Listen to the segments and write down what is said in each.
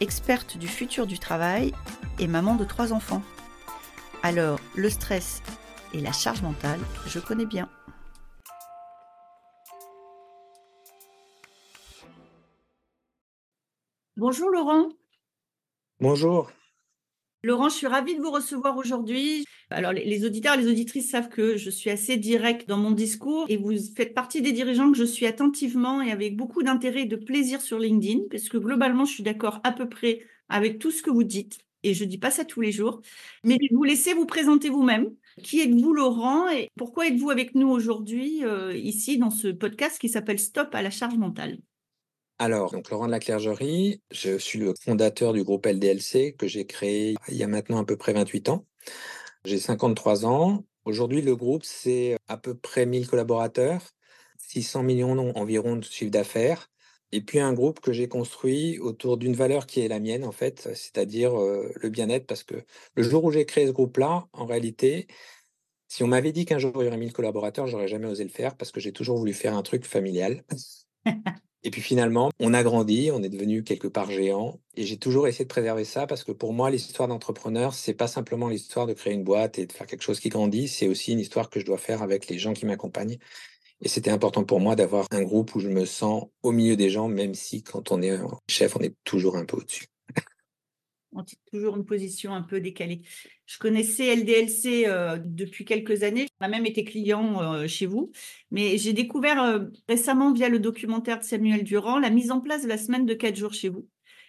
experte du futur du travail et maman de trois enfants. Alors, le stress et la charge mentale, je connais bien. Bonjour Laurent. Bonjour. Laurent, je suis ravie de vous recevoir aujourd'hui. Alors, les auditeurs et les auditrices savent que je suis assez direct dans mon discours et vous faites partie des dirigeants que je suis attentivement et avec beaucoup d'intérêt et de plaisir sur LinkedIn, parce que globalement, je suis d'accord à peu près avec tout ce que vous dites et je dis pas ça tous les jours. Mais je vous laisser vous présenter vous-même. Qui êtes-vous, Laurent, et pourquoi êtes-vous avec nous aujourd'hui euh, ici dans ce podcast qui s'appelle Stop à la charge mentale? Alors, donc Laurent de la Clergerie, je suis le fondateur du groupe LDLC que j'ai créé il y a maintenant à peu près 28 ans. J'ai 53 ans. Aujourd'hui, le groupe, c'est à peu près 1000 collaborateurs, 600 millions environ de chiffre d'affaires. Et puis un groupe que j'ai construit autour d'une valeur qui est la mienne, en fait, c'est-à-dire euh, le bien-être, parce que le jour où j'ai créé ce groupe-là, en réalité, si on m'avait dit qu'un jour il y aurait 1000 collaborateurs, j'aurais jamais osé le faire parce que j'ai toujours voulu faire un truc familial. Et puis finalement, on a grandi, on est devenu quelque part géant. Et j'ai toujours essayé de préserver ça parce que pour moi, l'histoire d'entrepreneur, c'est pas simplement l'histoire de créer une boîte et de faire quelque chose qui grandit, c'est aussi une histoire que je dois faire avec les gens qui m'accompagnent. Et c'était important pour moi d'avoir un groupe où je me sens au milieu des gens, même si quand on est chef, on est toujours un peu au-dessus toujours une position un peu décalée. Je connaissais LDLC euh, depuis quelques années. On a même été client euh, chez vous. Mais j'ai découvert euh, récemment, via le documentaire de Samuel Durand, la mise en place de la semaine de quatre jours chez vous.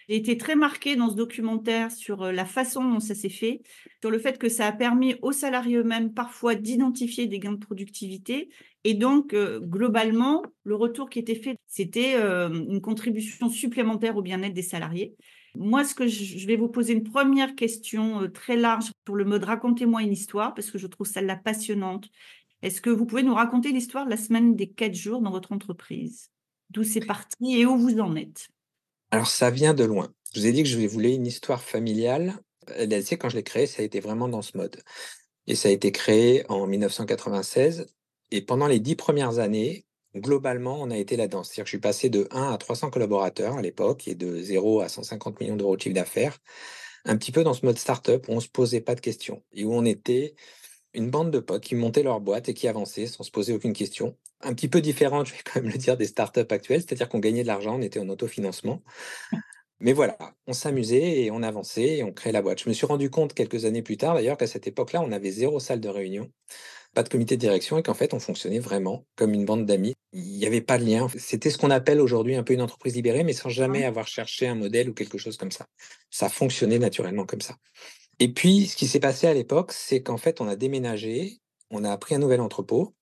J'ai été très marquée dans ce documentaire sur la façon dont ça s'est fait, sur le fait que ça a permis aux salariés eux-mêmes parfois d'identifier des gains de productivité. Et donc, globalement, le retour qui était fait, c'était une contribution supplémentaire au bien-être des salariés. Moi, ce que je vais vous poser une première question euh, très large pour le mode racontez-moi une histoire parce que je trouve celle-là passionnante. Est-ce que vous pouvez nous raconter l'histoire de la semaine des quatre jours dans votre entreprise? D'où c'est parti et où vous en êtes? Alors, ça vient de loin. Je vous ai dit que je voulais une histoire familiale. LLC, quand je l'ai créé, ça a été vraiment dans ce mode. Et ça a été créé en 1996. Et pendant les dix premières années, globalement, on a été là-dedans. C'est-à-dire que je suis passé de 1 à 300 collaborateurs à l'époque et de 0 à 150 millions d'euros de chiffre d'affaires, un petit peu dans ce mode startup où on ne se posait pas de questions et où on était une bande de potes qui montaient leur boîte et qui avançaient sans se poser aucune question. Un petit peu différente, je vais quand même le dire, des startups actuelles, c'est-à-dire qu'on gagnait de l'argent, on était en autofinancement. Mais voilà, on s'amusait et on avançait et on créait la boîte. Je me suis rendu compte quelques années plus tard, d'ailleurs, qu'à cette époque-là, on avait zéro salle de réunion pas de comité de direction et qu'en fait, on fonctionnait vraiment comme une bande d'amis. Il n'y avait pas de lien. C'était ce qu'on appelle aujourd'hui un peu une entreprise libérée, mais sans jamais avoir cherché un modèle ou quelque chose comme ça. Ça fonctionnait naturellement comme ça. Et puis, ce qui s'est passé à l'époque, c'est qu'en fait, on a déménagé, on a pris un nouvel entrepôt,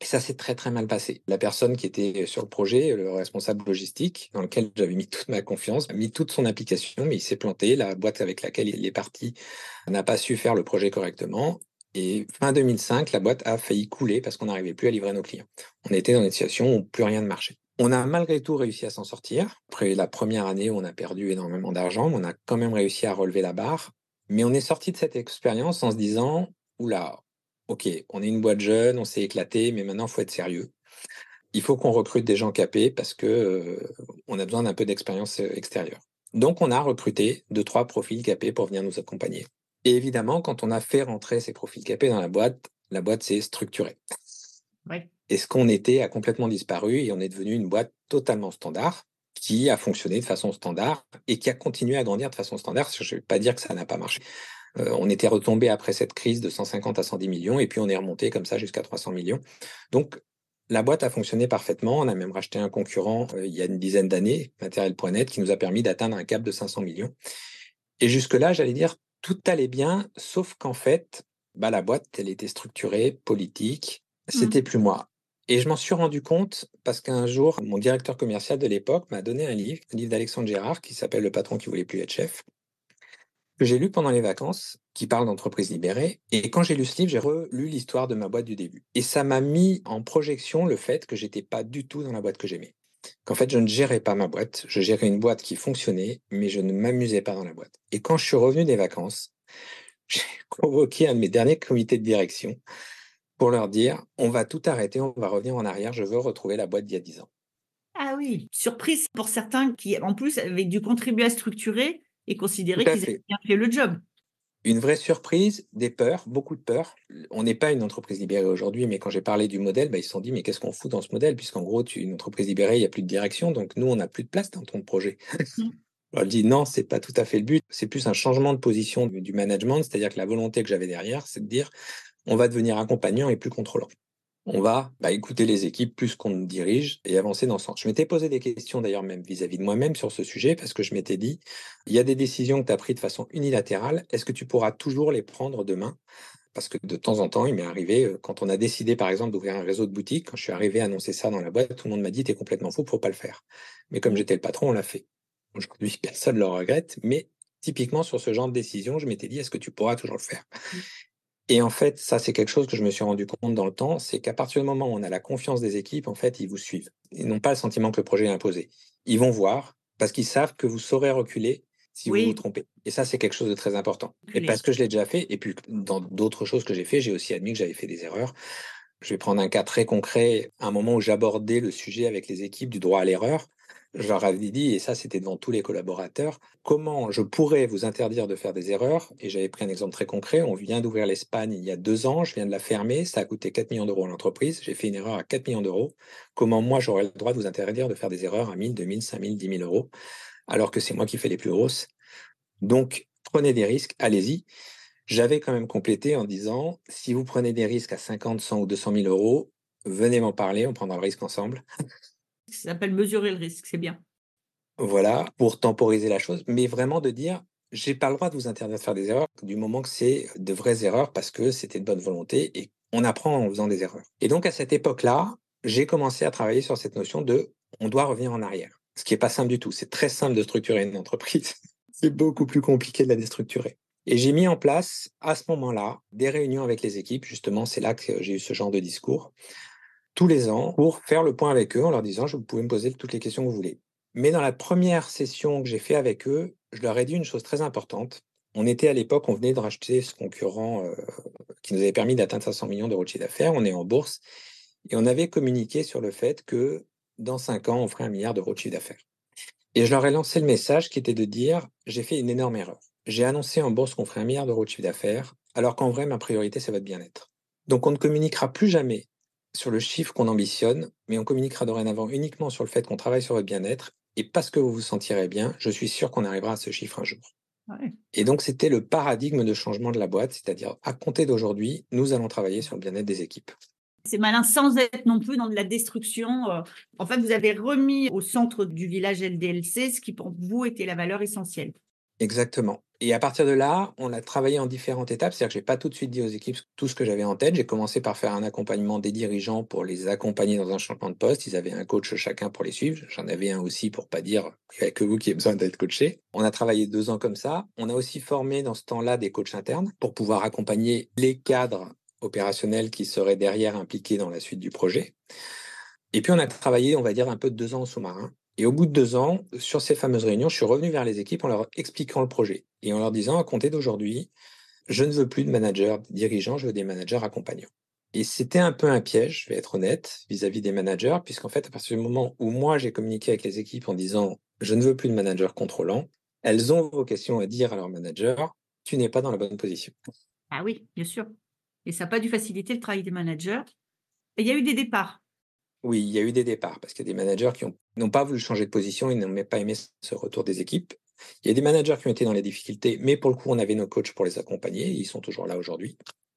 et ça s'est très très mal passé. La personne qui était sur le projet, le responsable logistique, dans lequel j'avais mis toute ma confiance, a mis toute son application, mais il s'est planté. La boîte avec laquelle il est parti n'a pas su faire le projet correctement. Et fin 2005, la boîte a failli couler parce qu'on n'arrivait plus à livrer nos clients. On était dans une situation où plus rien ne marchait. On a malgré tout réussi à s'en sortir. Après la première année où on a perdu énormément d'argent, on a quand même réussi à relever la barre. Mais on est sorti de cette expérience en se disant, oula, ok, on est une boîte jeune, on s'est éclaté, mais maintenant il faut être sérieux. Il faut qu'on recrute des gens capés parce que euh, a besoin d'un peu d'expérience euh, extérieure. Donc on a recruté deux trois profils capés pour venir nous accompagner. Et évidemment, quand on a fait rentrer ces profils capés dans la boîte, la boîte s'est structurée. Et ce qu'on était a complètement disparu et on est devenu une boîte totalement standard qui a fonctionné de façon standard et qui a continué à grandir de façon standard. Je ne vais pas dire que ça n'a pas marché. Euh, on était retombé après cette crise de 150 à 110 millions et puis on est remonté comme ça jusqu'à 300 millions. Donc la boîte a fonctionné parfaitement. On a même racheté un concurrent euh, il y a une dizaine d'années, Matériel.net, qui nous a permis d'atteindre un cap de 500 millions. Et jusque-là, j'allais dire, tout allait bien, sauf qu'en fait, bah, la boîte, elle était structurée, politique, mmh. c'était plus moi. Et je m'en suis rendu compte parce qu'un jour, mon directeur commercial de l'époque m'a donné un livre, un livre d'Alexandre Gérard qui s'appelle Le patron qui voulait plus être chef. que j'ai lu pendant les vacances, qui parle d'entreprise libérée. Et quand j'ai lu ce livre, j'ai relu l'histoire de ma boîte du début. Et ça m'a mis en projection le fait que j'étais pas du tout dans la boîte que j'aimais. Qu'en fait, je ne gérais pas ma boîte. Je gérais une boîte qui fonctionnait, mais je ne m'amusais pas dans la boîte. Et quand je suis revenu des vacances, j'ai convoqué un de mes derniers comités de direction pour leur dire on va tout arrêter, on va revenir en arrière, je veux retrouver la boîte d'il y a 10 ans. Ah oui, surprise pour certains qui, en plus, avaient dû contribuer à structurer et considérer qu'ils avaient bien fait le job. Une vraie surprise, des peurs, beaucoup de peurs. On n'est pas une entreprise libérée aujourd'hui, mais quand j'ai parlé du modèle, bah, ils se sont dit, mais qu'est-ce qu'on fout dans ce modèle? Puisqu'en gros, tu, une entreprise libérée, il n'y a plus de direction, donc nous, on n'a plus de place dans ton projet. Mmh. On dit non, c'est pas tout à fait le but. C'est plus un changement de position du management, c'est-à-dire que la volonté que j'avais derrière, c'est de dire, on va devenir accompagnant et plus contrôlant on va bah, écouter les équipes plus qu'on dirige et avancer dans ce sens. Je m'étais posé des questions d'ailleurs même vis-à-vis de moi-même sur ce sujet parce que je m'étais dit, il y a des décisions que tu as prises de façon unilatérale, est-ce que tu pourras toujours les prendre demain? Parce que de temps en temps, il m'est arrivé, euh, quand on a décidé par exemple d'ouvrir un réseau de boutiques, quand je suis arrivé à annoncer ça dans la boîte, tout le monde m'a dit, tu es complètement fou, pour pas le faire. Mais comme mmh. j'étais le patron, on l'a fait. Aujourd'hui, personne ne le regrette, mais typiquement sur ce genre de décision, je m'étais dit, est-ce que tu pourras toujours le faire? Mmh. Et en fait, ça, c'est quelque chose que je me suis rendu compte dans le temps, c'est qu'à partir du moment où on a la confiance des équipes, en fait, ils vous suivent. Ils n'ont pas le sentiment que le projet est imposé. Ils vont voir parce qu'ils savent que vous saurez reculer si vous vous trompez. Et ça, c'est quelque chose de très important. Et parce que je l'ai déjà fait, et puis dans d'autres choses que j'ai fait, j'ai aussi admis que j'avais fait des erreurs. Je vais prendre un cas très concret, un moment où j'abordais le sujet avec les équipes du droit à l'erreur je leur avais dit, et ça c'était devant tous les collaborateurs, comment je pourrais vous interdire de faire des erreurs. Et j'avais pris un exemple très concret. On vient d'ouvrir l'Espagne il y a deux ans, je viens de la fermer, ça a coûté 4 millions d'euros à l'entreprise, j'ai fait une erreur à 4 millions d'euros. Comment moi j'aurais le droit de vous interdire de faire des erreurs à 1000, 2000, 5000, 10 000 euros, alors que c'est moi qui fais les plus grosses? Donc prenez des risques, allez-y. J'avais quand même complété en disant, si vous prenez des risques à 50, 100 ou 200 000 euros, venez m'en parler, on prendra le risque ensemble. Ça s'appelle mesurer le risque, c'est bien. Voilà, pour temporiser la chose, mais vraiment de dire, j'ai pas le droit de vous interdire de faire des erreurs du moment que c'est de vraies erreurs parce que c'était de bonne volonté et on apprend en faisant des erreurs. Et donc à cette époque-là, j'ai commencé à travailler sur cette notion de on doit revenir en arrière. Ce qui est pas simple du tout. C'est très simple de structurer une entreprise. c'est beaucoup plus compliqué de la déstructurer. Et j'ai mis en place à ce moment-là des réunions avec les équipes. Justement, c'est là que j'ai eu ce genre de discours tous les ans pour faire le point avec eux en leur disant, je, vous pouvez me poser toutes les questions que vous voulez. Mais dans la première session que j'ai fait avec eux, je leur ai dit une chose très importante. On était à l'époque, on venait de racheter ce concurrent euh, qui nous avait permis d'atteindre 500 millions d'euros de chiffre d'affaires. On est en bourse et on avait communiqué sur le fait que dans cinq ans, on ferait un milliard d'euros de chiffre d'affaires. Et je leur ai lancé le message qui était de dire j'ai fait une énorme erreur. J'ai annoncé en bourse qu'on ferait un milliard d'euros de chiffre d'affaires, alors qu'en vrai, ma priorité, c'est votre bien-être. Donc, on ne communiquera plus jamais sur le chiffre qu'on ambitionne, mais on communiquera dorénavant uniquement sur le fait qu'on travaille sur votre bien-être. Et parce que vous vous sentirez bien, je suis sûr qu'on arrivera à ce chiffre un jour. Et donc, c'était le paradigme de changement de la boîte, c'est-à-dire à compter d'aujourd'hui, nous allons travailler sur le bien-être des équipes. C'est malin sans être non plus dans de la destruction. Euh. En fait, vous avez remis au centre du village LDLC ce qui pour vous était la valeur essentielle. Exactement. Et à partir de là, on a travaillé en différentes étapes. C'est-à-dire que je n'ai pas tout de suite dit aux équipes tout ce que j'avais en tête. J'ai commencé par faire un accompagnement des dirigeants pour les accompagner dans un changement de poste. Ils avaient un coach chacun pour les suivre. J'en avais un aussi pour pas dire qu'il n'y a que vous qui avez besoin d'être coaché. On a travaillé deux ans comme ça. On a aussi formé dans ce temps-là des coachs internes pour pouvoir accompagner les cadres opérationnels qui seraient derrière impliqués dans la suite du projet. Et puis on a travaillé, on va dire, un peu de deux ans sous-marin et au bout de deux ans, sur ces fameuses réunions, je suis revenu vers les équipes en leur expliquant le projet et en leur disant, à compter d'aujourd'hui, je ne veux plus de managers dirigeants, je veux des managers accompagnants. Et c'était un peu un piège, je vais être honnête, vis-à-vis des managers, puisqu'en fait, à partir du moment où moi, j'ai communiqué avec les équipes en disant, je ne veux plus de managers contrôlants, elles ont vocation à dire à leur manager, tu n'es pas dans la bonne position. Ah oui, bien sûr. Et ça n'a pas dû faciliter le travail des managers. Et il y a eu des départs. Oui, il y a eu des départs parce qu'il y a des managers qui n'ont pas voulu changer de position, ils n'ont pas aimé ce retour des équipes. Il y a des managers qui ont été dans les difficultés, mais pour le coup, on avait nos coachs pour les accompagner, ils sont toujours là aujourd'hui.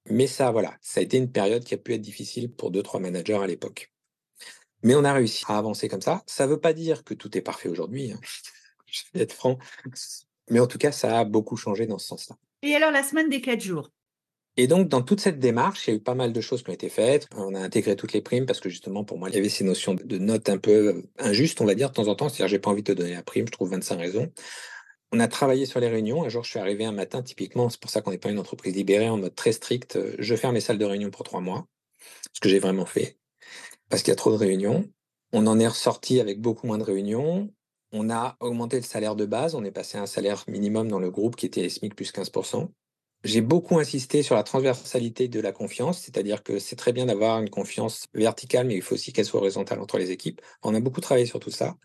Mais ça, voilà, ça a été une période qui a pu être difficile pour deux, trois managers à l'époque. Mais on a réussi à avancer comme ça. Ça ne veut pas dire que tout est parfait aujourd'hui, hein. je vais être franc. Mais en tout cas, ça a beaucoup changé dans ce sens-là. Et alors, la semaine des quatre jours? Et donc, dans toute cette démarche, il y a eu pas mal de choses qui ont été faites. On a intégré toutes les primes parce que justement, pour moi, il y avait ces notions de notes un peu injustes, on va dire, de temps en temps. C'est-à-dire, j'ai pas envie de te donner la prime, je trouve 25 raisons. On a travaillé sur les réunions. Un jour, je suis arrivé un matin, typiquement, c'est pour ça qu'on n'est pas une entreprise libérée en mode très strict. Je ferme mes salles de réunion pour trois mois, ce que j'ai vraiment fait, parce qu'il y a trop de réunions. On en est ressorti avec beaucoup moins de réunions. On a augmenté le salaire de base. On est passé à un salaire minimum dans le groupe qui était SMIC plus 15%. J'ai beaucoup insisté sur la transversalité de la confiance, c'est-à-dire que c'est très bien d'avoir une confiance verticale, mais il faut aussi qu'elle soit horizontale entre les équipes. On a beaucoup travaillé sur tout ça.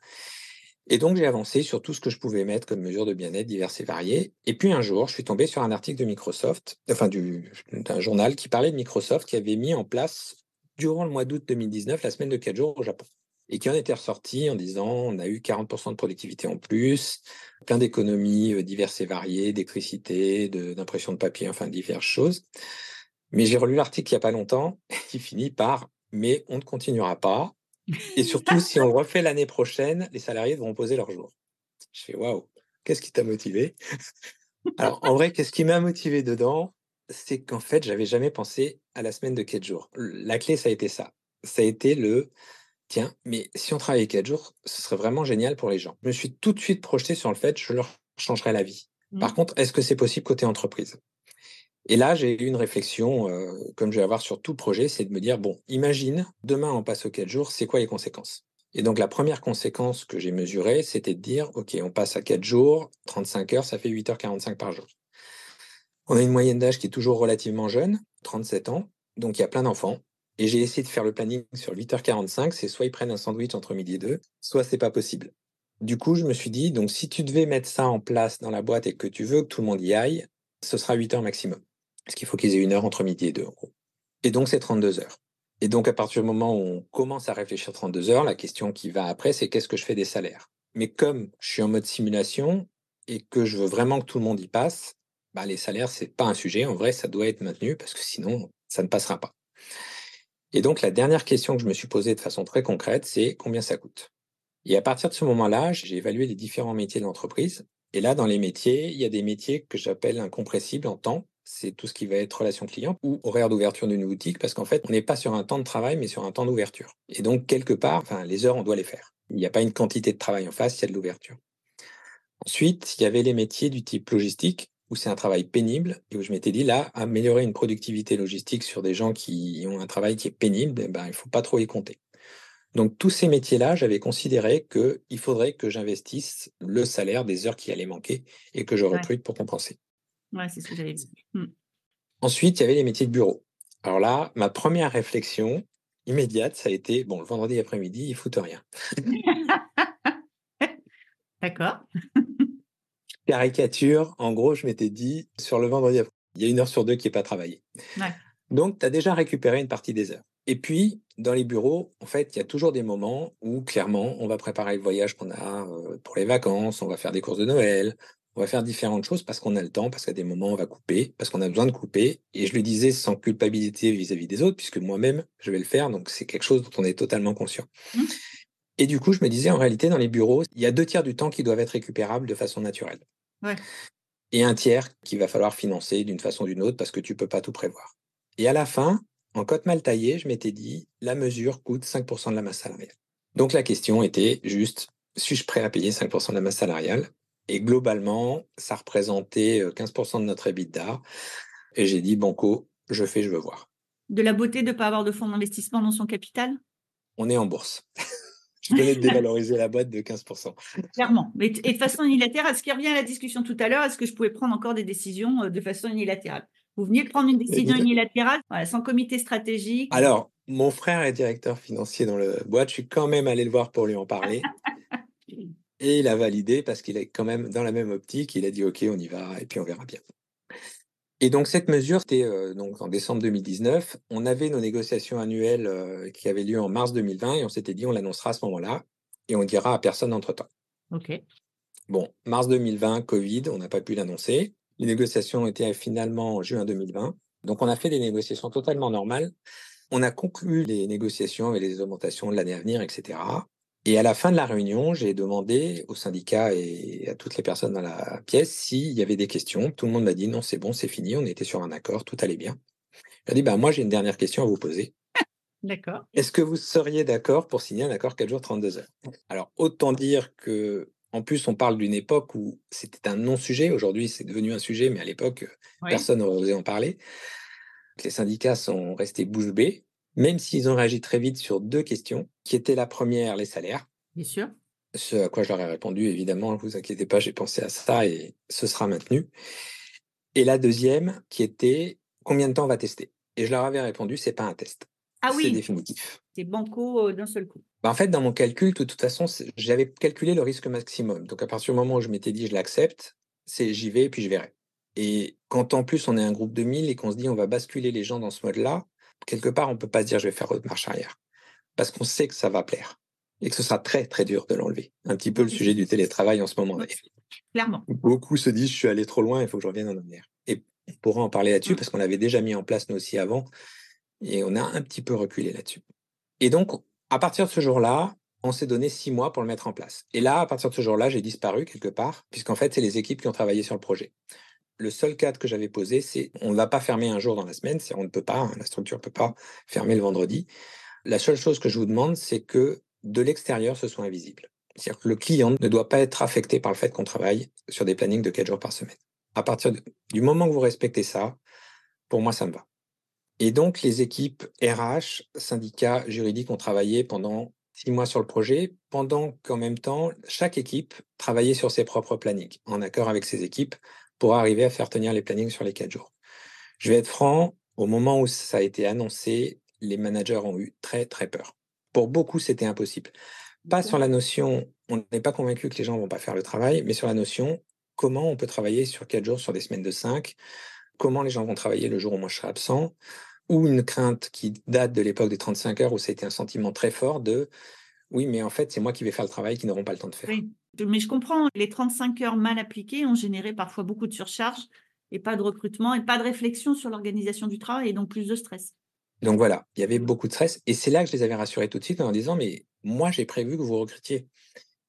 Et donc, j'ai avancé sur tout ce que je pouvais mettre comme mesures de bien-être diverses et variées. Et puis, un jour, je suis tombé sur un article de Microsoft, enfin, d'un journal qui parlait de Microsoft qui avait mis en place, durant le mois d'août 2019, la semaine de 4 jours au Japon. Et qui en était ressorti en disant on a eu 40% de productivité en plus, plein d'économies euh, diverses et variées, d'électricité, d'impression de, papier, enfin diverses choses. Mais j'ai relu l'article il n'y a pas longtemps, qui finit par mais on ne continuera pas. Et surtout, si on refait l'année prochaine, les salariés devront poser leur jour. Je fais waouh, qu'est-ce qui t'a motivé? Alors, en vrai, qu'est-ce qui m'a motivé dedans? C'est qu'en fait, j'avais jamais pensé à la semaine de quatre jours. La clé, ça a été ça. Ça a été le tiens, mais si on travaillait quatre jours, ce serait vraiment génial pour les gens. Je me suis tout de suite projeté sur le fait je leur changerais la vie. Par mmh. contre, est-ce que c'est possible côté entreprise? Et là, j'ai eu une réflexion, euh, comme je vais avoir sur tout projet, c'est de me dire, bon, imagine, demain on passe aux 4 jours, c'est quoi les conséquences? Et donc la première conséquence que j'ai mesurée, c'était de dire, OK, on passe à 4 jours, 35 heures, ça fait 8h45 par jour. On a une moyenne d'âge qui est toujours relativement jeune, 37 ans, donc il y a plein d'enfants. Et j'ai essayé de faire le planning sur 8h45, c'est soit ils prennent un sandwich entre midi et deux, soit c'est pas possible. Du coup, je me suis dit, donc si tu devais mettre ça en place dans la boîte et que tu veux que tout le monde y aille, ce sera 8 heures maximum. Parce qu'il faut qu'ils aient une heure entre midi et deux, en gros. Et donc, c'est 32 heures. Et donc, à partir du moment où on commence à réfléchir 32 heures, la question qui va après, c'est qu'est-ce que je fais des salaires? Mais comme je suis en mode simulation et que je veux vraiment que tout le monde y passe, bah, les salaires, c'est pas un sujet. En vrai, ça doit être maintenu parce que sinon, ça ne passera pas. Et donc, la dernière question que je me suis posée de façon très concrète, c'est combien ça coûte? Et à partir de ce moment-là, j'ai évalué les différents métiers de l'entreprise. Et là, dans les métiers, il y a des métiers que j'appelle incompressibles en temps, c'est tout ce qui va être relation client ou horaire d'ouverture d'une boutique, parce qu'en fait, on n'est pas sur un temps de travail, mais sur un temps d'ouverture. Et donc, quelque part, les heures, on doit les faire. Il n'y a pas une quantité de travail en face, il y a de l'ouverture. Ensuite, il y avait les métiers du type logistique, où c'est un travail pénible, et où je m'étais dit, là, améliorer une productivité logistique sur des gens qui ont un travail qui est pénible, eh ben, il ne faut pas trop y compter. Donc, tous ces métiers-là, j'avais considéré qu'il faudrait que j'investisse le salaire des heures qui allaient manquer et que je recrute pour compenser. Ouais, c'est ce que j'avais dit. Mmh. Ensuite, il y avait les métiers de bureau. Alors là, ma première réflexion immédiate, ça a été bon, le vendredi après-midi, il fout rien. D'accord. Caricature, en gros, je m'étais dit sur le vendredi après il y a une heure sur deux qui n'est pas travaillée. Donc, tu as déjà récupéré une partie des heures. Et puis, dans les bureaux, en fait, il y a toujours des moments où, clairement, on va préparer le voyage qu'on a euh, pour les vacances, on va faire des courses de Noël, on va faire différentes choses parce qu'on a le temps, parce qu'à des moments, on va couper, parce qu'on a besoin de couper. Et je le disais sans culpabilité vis-à-vis des autres, puisque moi-même, je vais le faire. Donc, c'est quelque chose dont on est totalement conscient. Mmh. Et du coup, je me disais, en réalité, dans les bureaux, il y a deux tiers du temps qui doivent être récupérables de façon naturelle. Et un tiers qu'il va falloir financer d'une façon ou d'une autre parce que tu ne peux pas tout prévoir. Et à la fin, en cote mal taillée, je m'étais dit, la mesure coûte 5% de la masse salariale. Donc la question était juste, suis-je prêt à payer 5% de la masse salariale? Et globalement, ça représentait 15% de notre EBITDA. Et j'ai dit, Banco, je fais, je veux voir. De la beauté de ne pas avoir de fonds d'investissement dans son capital? On est en bourse. je venais de dévaloriser la boîte de 15%. Clairement. Mais et de façon unilatérale, ce qui revient à la discussion tout à l'heure, est-ce que je pouvais prendre encore des décisions de façon unilatérale? Vous veniez de prendre une décision unilatérale sans comité stratégique? Alors, mon frère est directeur financier dans le boîte. Je suis quand même allé le voir pour lui en parler. Et il a validé parce qu'il est quand même dans la même optique. Il a dit OK, on y va et puis on verra bien. Et donc cette mesure, c'était euh, donc en décembre 2019. On avait nos négociations annuelles euh, qui avaient lieu en mars 2020 et on s'était dit on l'annoncera à ce moment-là et on dira à personne entre temps. OK. Bon, mars 2020, Covid, on n'a pas pu l'annoncer. Les négociations étaient finalement en juin 2020. Donc on a fait des négociations totalement normales. On a conclu les négociations avec les augmentations de l'année à venir, etc. Et à la fin de la réunion, j'ai demandé au syndicat et à toutes les personnes dans la pièce s'il y avait des questions. Tout le monde m'a dit non, c'est bon, c'est fini, on était sur un accord, tout allait bien. J'ai dit, bah, moi, j'ai une dernière question à vous poser. D'accord. Est-ce que vous seriez d'accord pour signer un accord 4 jours, 32 heures? Alors, autant dire que En plus, on parle d'une époque où c'était un non-sujet. Aujourd'hui, c'est devenu un sujet, mais à l'époque, personne n'aurait osé en parler. Les syndicats sont restés bouche bée, même s'ils ont réagi très vite sur deux questions, qui étaient la première, les salaires. Bien sûr. Ce à quoi je leur ai répondu, évidemment, ne vous inquiétez pas, j'ai pensé à ça et ce sera maintenu. Et la deuxième, qui était combien de temps on va tester? Et je leur avais répondu, c'est pas un test. Ah oui. C'est définitif. C'est banco euh, d'un seul coup. Bah, en fait, dans mon calcul, de toute façon, j'avais calculé le risque maximum. Donc, à partir du moment où je m'étais dit, je l'accepte, c'est j'y vais et puis je verrai. Et quand en plus on est un groupe de 1000 et qu'on se dit on va basculer les gens dans ce mode-là, quelque part, on ne peut pas se dire je vais faire autre marche arrière. Parce qu'on sait que ça va plaire et que ce sera très, très dur de l'enlever. Un petit peu le sujet du télétravail en ce moment. Clairement. Beaucoup se disent je suis allé trop loin, il faut que je revienne en arrière. Et on pourra en parler là-dessus mmh. parce qu'on l'avait déjà mis en place nous aussi avant et on a un petit peu reculé là-dessus. Et donc, à partir de ce jour-là, on s'est donné six mois pour le mettre en place. Et là, à partir de ce jour-là, j'ai disparu quelque part, puisqu'en fait, c'est les équipes qui ont travaillé sur le projet. Le seul cadre que j'avais posé, c'est on ne va pas fermer un jour dans la semaine, on ne peut pas, hein, la structure ne peut pas fermer le vendredi. La seule chose que je vous demande, c'est que de l'extérieur, ce soit invisible. C'est-à-dire que le client ne doit pas être affecté par le fait qu'on travaille sur des plannings de quatre jours par semaine. À partir du moment que vous respectez ça, pour moi, ça me va. Et donc, les équipes RH, syndicats, juridiques ont travaillé pendant six mois sur le projet, pendant qu'en même temps, chaque équipe travaillait sur ses propres plannings, en accord avec ses équipes, pour arriver à faire tenir les plannings sur les quatre jours. Je vais être franc, au moment où ça a été annoncé, les managers ont eu très, très peur. Pour beaucoup, c'était impossible. Pas sur la notion, on n'est pas convaincu que les gens ne vont pas faire le travail, mais sur la notion, comment on peut travailler sur quatre jours, sur des semaines de cinq, comment les gens vont travailler le jour où moi je serai absent, ou une crainte qui date de l'époque des 35 heures où c'était un sentiment très fort de oui, mais en fait, c'est moi qui vais faire le travail qui n'auront pas le temps de faire. Oui, mais je comprends. Les 35 heures mal appliquées ont généré parfois beaucoup de surcharge et pas de recrutement et pas de réflexion sur l'organisation du travail et donc plus de stress. Donc voilà, il y avait beaucoup de stress et c'est là que je les avais rassurés tout de suite en disant mais moi j'ai prévu que vous recrutiez.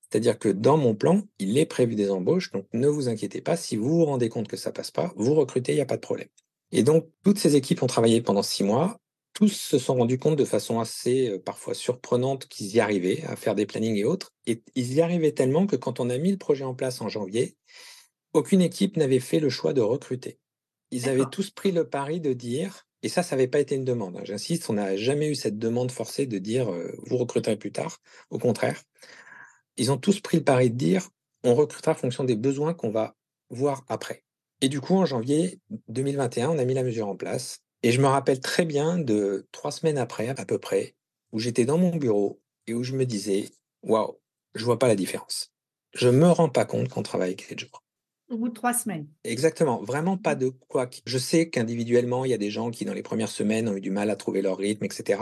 C'est-à-dire que dans mon plan, il est prévu des embauches, donc ne vous inquiétez pas, si vous vous rendez compte que ça passe pas, vous recrutez, il n'y a pas de problème. Et donc, toutes ces équipes ont travaillé pendant six mois. Tous se sont rendus compte de façon assez euh, parfois surprenante qu'ils y arrivaient à faire des plannings et autres. Et ils y arrivaient tellement que quand on a mis le projet en place en janvier, aucune équipe n'avait fait le choix de recruter. Ils avaient tous pris le pari de dire, et ça, ça n'avait pas été une demande. Hein, j'insiste, on n'a jamais eu cette demande forcée de dire euh, vous recruterez plus tard. Au contraire, ils ont tous pris le pari de dire on recrutera en fonction des besoins qu'on va voir après. Et du coup, en janvier 2021, on a mis la mesure en place. Et je me rappelle très bien de trois semaines après, à peu près, où j'étais dans mon bureau et où je me disais, waouh, je vois pas la différence. Je me rends pas compte qu'on travaille quatre jours au bout de trois semaines. Exactement, vraiment pas de quoi. Je sais qu'individuellement, il y a des gens qui, dans les premières semaines, ont eu du mal à trouver leur rythme, etc.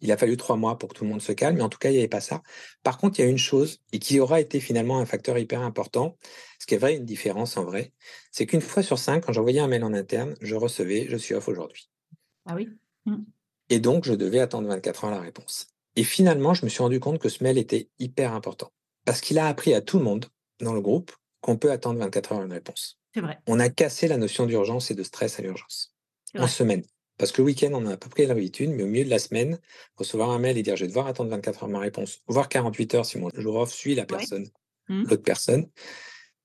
Il a fallu trois mois pour que tout le monde se calme, mais en tout cas, il n'y avait pas ça. Par contre, il y a une chose, et qui aura été finalement un facteur hyper important, ce qui est vrai, une différence en vrai, c'est qu'une fois sur cinq, quand j'envoyais un mail en interne, je recevais, je suis off aujourd'hui. Ah oui? Mmh. Et donc, je devais attendre 24 heures la réponse. Et finalement, je me suis rendu compte que ce mail était hyper important. Parce qu'il a appris à tout le monde dans le groupe qu'on peut attendre 24 heures une réponse. C'est vrai. On a cassé la notion d'urgence et de stress à l'urgence en semaine. Parce que le week-end, on a à peu près l'habitude, mais au milieu de la semaine, recevoir un mail et dire je vais devoir attendre 24 heures ma réponse, voire 48 heures si mon jour off suit la personne, mmh. l'autre personne.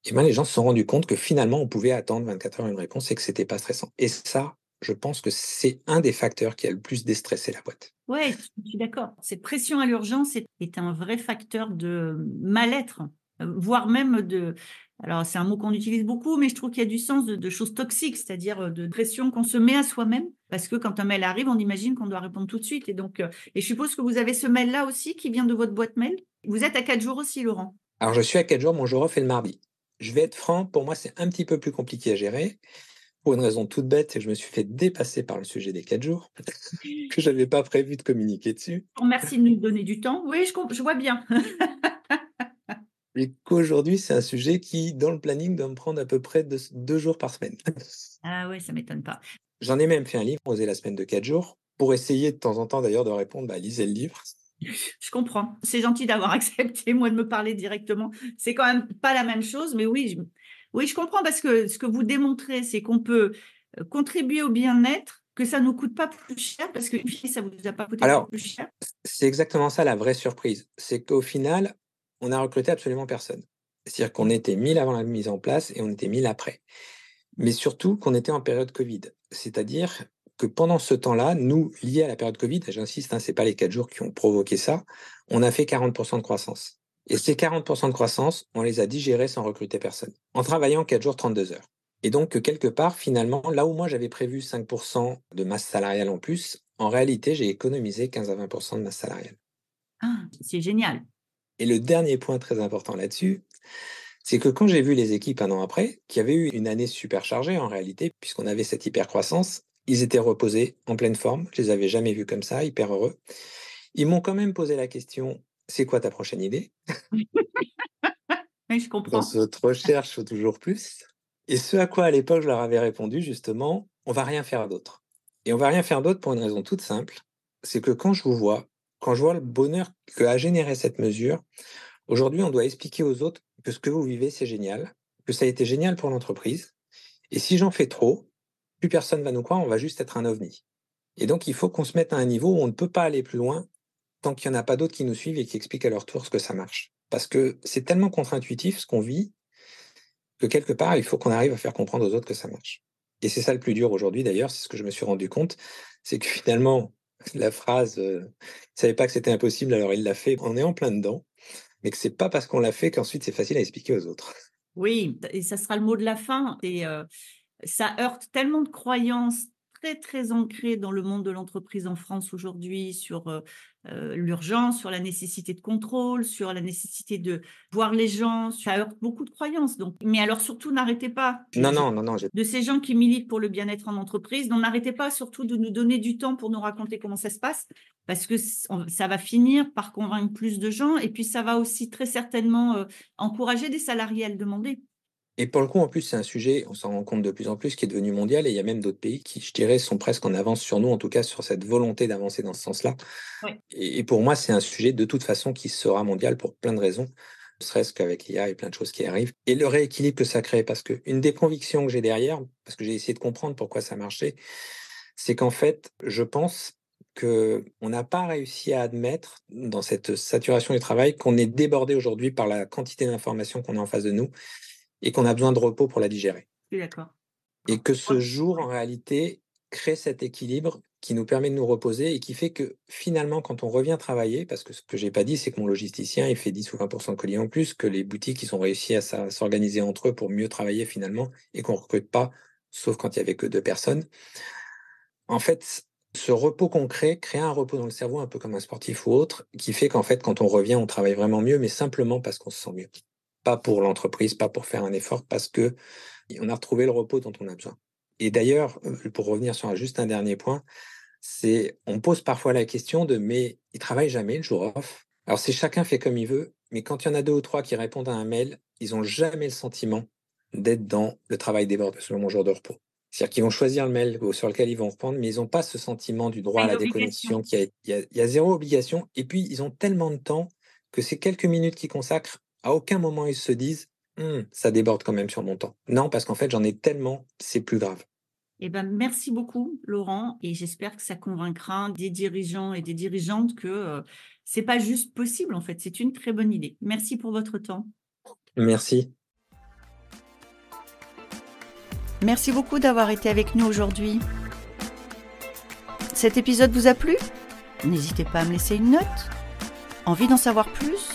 Et bien, les gens se sont rendus compte que finalement, on pouvait attendre 24 heures une réponse et que c'était pas stressant. Et ça, je pense que c'est un des facteurs qui a le plus déstressé la boîte. Oui, je suis d'accord. Cette pression à l'urgence est, un vrai facteur de mal-être, voire même de, alors, c'est un mot qu'on utilise beaucoup, mais je trouve qu'il y a du sens de, choses toxiques, c'est-à-dire euh, de pression qu'on se met à soi-même, parce que quand un mail arrive, on imagine qu'on doit répondre tout de suite. Et donc, euh, et je suppose que vous avez ce mail-là aussi qui vient de votre boîte mail? Vous êtes à quatre jours aussi, Laurent. Alors, je suis à quatre jours, mon jour off est le mardi. Je vais être franc, pour moi, c'est un petit peu plus compliqué à gérer. Pour une raison toute bête, c'est que je me suis fait dépasser par le sujet des quatre jours, que je n'avais pas prévu de communiquer dessus. Merci de nous donner du temps. Oui, je, je vois bien. et qu'aujourd'hui, c'est un sujet qui, dans le planning, doit me prendre à peu près deux, jours par semaine. Ah oui, ça m'étonne pas. J'en ai même fait un livre, Oser la semaine de quatre jours, pour essayer de temps en temps d'ailleurs de répondre, bah, lisez le livre. Je comprends. C'est gentil d'avoir accepté, moi, de me parler directement. C'est quand même pas la même chose, mais oui, je, oui, je comprends parce que ce que vous démontrez, c'est qu'on peut euh, contribuer au bien-être, que ça ne nous coûte pas plus cher, parce que ça ne vous a pas coûté plus cher. C'est exactement ça la vraie surprise. C'est qu'au final, on n'a recruté absolument personne. C'est-à-dire qu'on était 1000 avant la mise en place et on était 1000 après. Mais surtout qu'on était en période Covid. C'est-à-dire que pendant ce temps-là, nous, liés à la période Covid, j'insiste, hein, ce n'est pas les quatre jours qui ont provoqué ça, on a fait 40% de croissance. Et ces 40% de croissance, on les a digérés sans recruter personne, en travaillant 4 jours, 32 heures. Et donc, quelque part, finalement, là où moi j'avais prévu 5% de masse salariale en plus, en réalité, j'ai économisé 15 à 20% de masse salariale. Ah, c'est génial. Et le dernier point très important là-dessus, c'est que quand j'ai vu les équipes un an après, qui avaient eu une année super chargée en réalité, puisqu'on avait cette hyper-croissance, ils étaient reposés, en pleine forme, je les avais jamais vus comme ça, hyper heureux. Ils m'ont quand même posé la question, c'est quoi ta prochaine idée? Je comprends. Dans cette recherche, toujours plus. Et ce à quoi à l'époque je leur avais répondu, justement, on va rien faire d'autre. Et on va rien faire d'autre pour une raison toute simple, c'est que quand je vous vois, quand je vois le bonheur que a généré cette mesure, aujourd'hui, on doit expliquer aux autres que ce que vous vivez, c'est génial, que ça a été génial pour l'entreprise. Et si j'en fais trop, plus personne va nous croire, on va juste être un ovni. Et donc, il faut qu'on se mette à un niveau où on ne peut pas aller plus loin tant qu'il n'y en a pas d'autres qui nous suivent et qui expliquent à leur tour ce que ça marche. Parce que c'est tellement contre-intuitif ce qu'on vit que quelque part, il faut qu'on arrive à faire comprendre aux autres que ça marche. Et c'est ça le plus dur aujourd'hui, d'ailleurs, c'est ce que je me suis rendu compte, c'est que finalement, la phrase euh, ne savait pas que c'était impossible, alors il l'a fait, on est en plein dedans, mais que c'est pas parce qu'on l'a fait qu'ensuite c'est facile à expliquer aux autres. Oui, et ça sera le mot de la fin. Et euh, ça heurte tellement de croyances très, très ancrées dans le monde de l'entreprise en France aujourd'hui sur euh, euh, l'urgence, sur la nécessité de contrôle, sur la nécessité de voir les gens. Ça heurte beaucoup de croyances. Donc, mais alors surtout, n'arrêtez pas. Non, non, non, non. De ces gens qui militent pour le bien-être en entreprise, n'arrêtez pas surtout de nous donner du temps pour nous raconter comment ça se passe, parce que ça va finir par convaincre plus de gens, et puis ça va aussi très certainement euh, encourager des salariés à le demander. Et pour le coup, en plus, c'est un sujet, on s'en rend compte de plus en plus, qui est devenu mondial, et il y a même d'autres pays qui, je dirais, sont presque en avance sur nous, en tout cas sur cette volonté d'avancer dans ce sens-là. Et, pour moi, c'est un sujet de toute façon qui sera mondial pour plein de raisons, ne serait-ce qu'avec l'IA et plein de choses qui arrivent. Et le rééquilibre que ça crée, parce qu'une des convictions que j'ai derrière, parce que j'ai essayé de comprendre pourquoi ça marchait, c'est qu'en fait, je pense qu'on n'a pas réussi à admettre dans cette saturation du travail qu'on est débordé aujourd'hui par la quantité d'informations qu'on a en face de nous et qu'on a besoin de repos pour la digérer. D'accord. Et que ce jour, en réalité, crée cet équilibre qui nous permet de nous reposer et qui fait que finalement, quand on revient travailler, parce que ce que j'ai pas dit, c'est que mon logisticien, il fait 10 ou 20% de colis en plus, que les boutiques, ils ont réussi à s'organiser entre eux pour mieux travailler finalement et qu'on recrute pas, sauf quand il y avait que deux personnes. En fait, ce repos qu'on crée, crée un repos dans le cerveau, un peu comme un sportif ou autre, qui fait qu'en fait, quand on revient, on travaille vraiment mieux, mais simplement parce qu'on se sent mieux pas pour l'entreprise, pas pour faire un effort, parce que on a retrouvé le repos dont on a besoin. Et d'ailleurs, euh, pour revenir sur juste un dernier point, c'est on pose parfois la question de mais il travaille jamais le jour off. Alors c'est chacun fait comme il veut, mais quand il y en a deux ou trois qui répondent à un mail, ils ont jamais le sentiment d'être dans le travail déborde selon mon jour de repos. C'est-à-dire qu'ils vont choisir le mail sur lequel ils vont reprendre, mais ils n'ont pas ce sentiment du droit à la déconnexion. Qui il, y a, zéro obligation. Et puis, ils ont tellement de temps que ces quelques minutes qu'ils consacrent à aucun moment ils se disent «Hum, ça déborde quand même sur mon temps. Non, parce qu'en fait, j'en ai tellement, c'est plus grave. Eh ben, merci beaucoup, Laurent, et j'espère que ça convaincra des dirigeants et des dirigeantes que euh, c'est pas juste possible, en fait, c'est une très bonne idée. Merci pour votre temps. Merci. Merci beaucoup d'avoir été avec nous aujourd'hui. Cet épisode vous a plu? N'hésitez pas à me laisser une note. Envie d'en savoir plus?